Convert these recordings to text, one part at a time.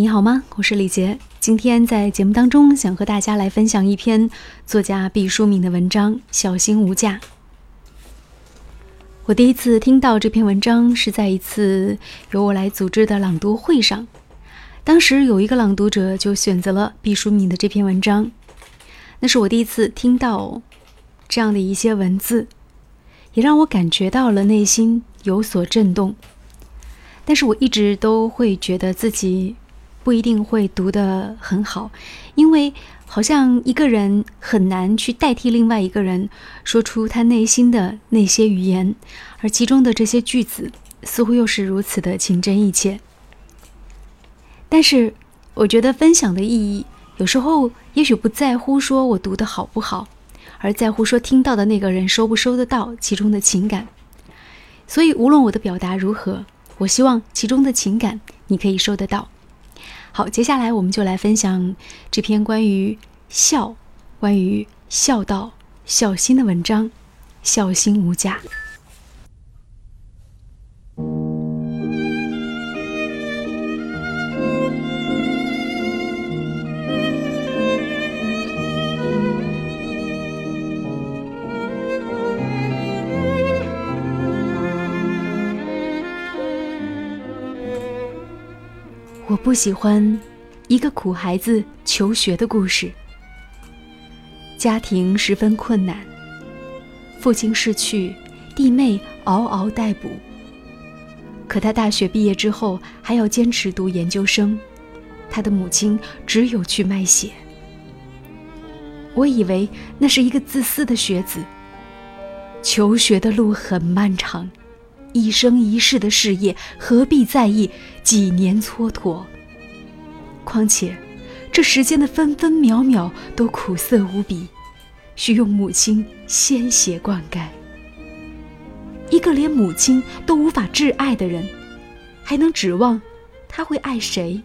你好吗？我是李杰。今天在节目当中，想和大家来分享一篇作家毕淑敏的文章《小心无价》。我第一次听到这篇文章是在一次由我来组织的朗读会上，当时有一个朗读者就选择了毕淑敏的这篇文章，那是我第一次听到这样的一些文字，也让我感觉到了内心有所震动。但是我一直都会觉得自己。不一定会读得很好，因为好像一个人很难去代替另外一个人说出他内心的那些语言，而其中的这些句子似乎又是如此的情真意切。但是，我觉得分享的意义有时候也许不在乎说我读的好不好，而在乎说听到的那个人收不收得到其中的情感。所以，无论我的表达如何，我希望其中的情感你可以收得到。好，接下来我们就来分享这篇关于孝、关于孝道、孝心的文章。孝心无价。我不喜欢一个苦孩子求学的故事。家庭十分困难，父亲逝去，弟妹嗷嗷待哺。可他大学毕业之后还要坚持读研究生，他的母亲只有去卖血。我以为那是一个自私的学子。求学的路很漫长。一生一世的事业，何必在意几年蹉跎？况且，这时间的分分秒秒都苦涩无比，需用母亲鲜血灌溉。一个连母亲都无法挚爱的人，还能指望他会爱谁？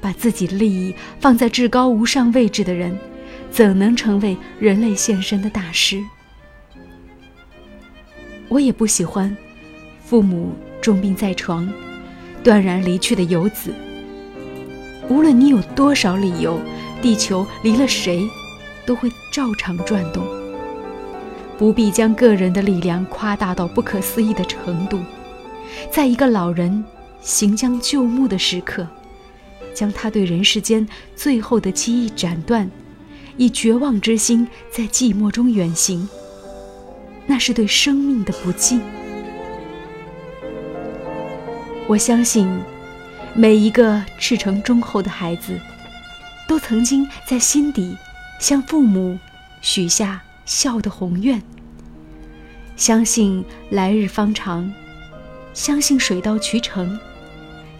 把自己利益放在至高无上位置的人，怎能成为人类献身的大师？我也不喜欢父母重病在床、断然离去的游子。无论你有多少理由，地球离了谁，都会照常转动。不必将个人的力量夸大到不可思议的程度。在一个老人行将就木的时刻，将他对人世间最后的记忆斩断，以绝望之心在寂寞中远行。那是对生命的不敬。我相信，每一个赤诚忠厚的孩子，都曾经在心底向父母许下孝的宏愿。相信来日方长，相信水到渠成，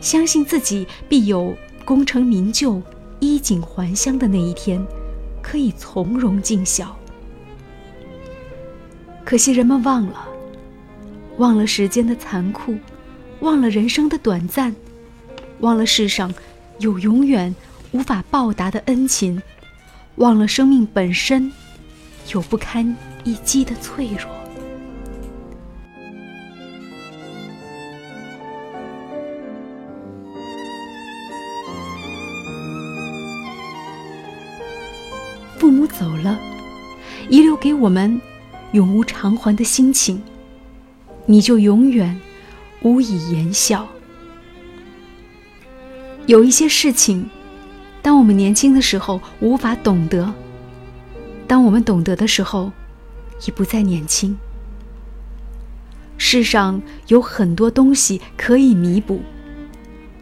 相信自己必有功成名就、衣锦还乡的那一天，可以从容尽孝。可惜人们忘了，忘了时间的残酷，忘了人生的短暂，忘了世上有永远无法报答的恩情，忘了生命本身有不堪一击的脆弱。父母走了，遗留给我们。永无偿还的心情，你就永远无以言笑。有一些事情，当我们年轻的时候无法懂得，当我们懂得的时候，已不再年轻。世上有很多东西可以弥补，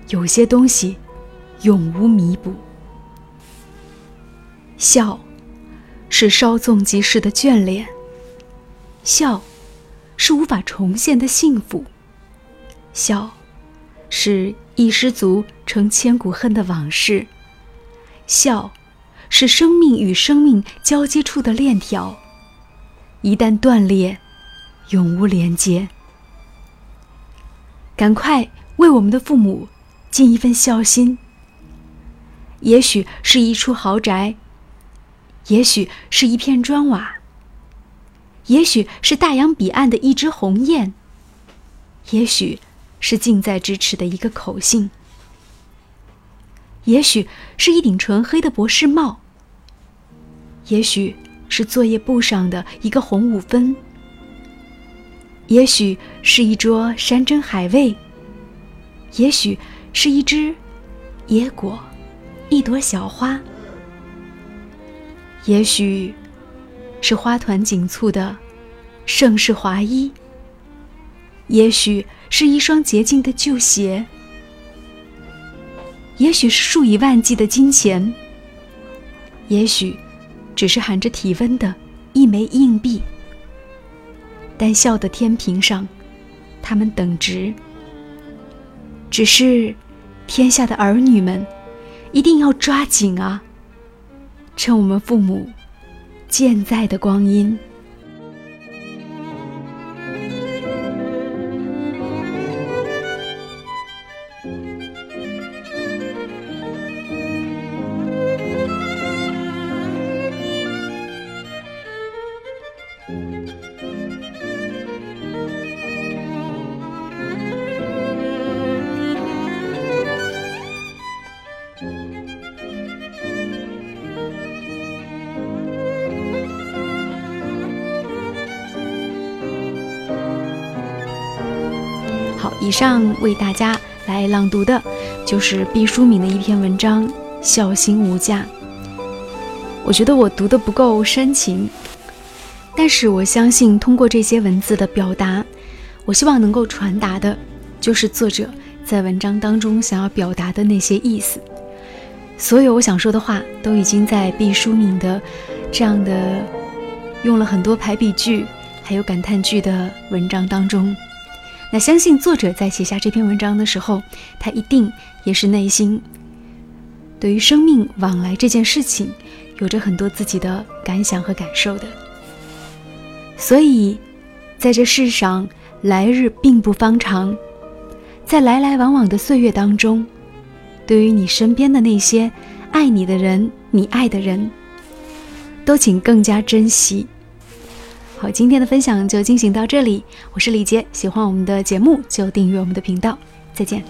有些东西永无弥补。笑，是稍纵即逝的眷恋。笑，是无法重现的幸福；笑，是一失足成千古恨的往事；笑，是生命与生命交接处的链条，一旦断裂，永无连接。赶快为我们的父母尽一份孝心。也许是一处豪宅，也许是一片砖瓦。也许是大洋彼岸的一只鸿雁，也许是近在咫尺的一个口信。也许是一顶纯黑的博士帽，也许是作业簿上的一个红五分，也许是一桌山珍海味，也许是一只野果，一朵小花，也许是花团锦簇的盛世华衣。也许是一双洁净的旧鞋，也许是数以万计的金钱，也许只是含着体温的一枚硬币。但笑的天平上，他们等值。只是，天下的儿女们，一定要抓紧啊！趁我们父母健在的光阴。以上为大家来朗读的，就是毕淑敏的一篇文章《孝心无价》。我觉得我读的不够深情，但是我相信通过这些文字的表达，我希望能够传达的，就是作者在文章当中想要表达的那些意思。所有我想说的话，都已经在毕淑敏的这样的用了很多排比句，还有感叹句的文章当中。那相信作者在写下这篇文章的时候，他一定也是内心对于生命往来这件事情，有着很多自己的感想和感受的。所以，在这世上，来日并不方长，在来来往往的岁月当中，对于你身边的那些爱你的人，你爱的人，都请更加珍惜。好，今天的分享就进行到这里。我是李杰，喜欢我们的节目就订阅我们的频道。再见。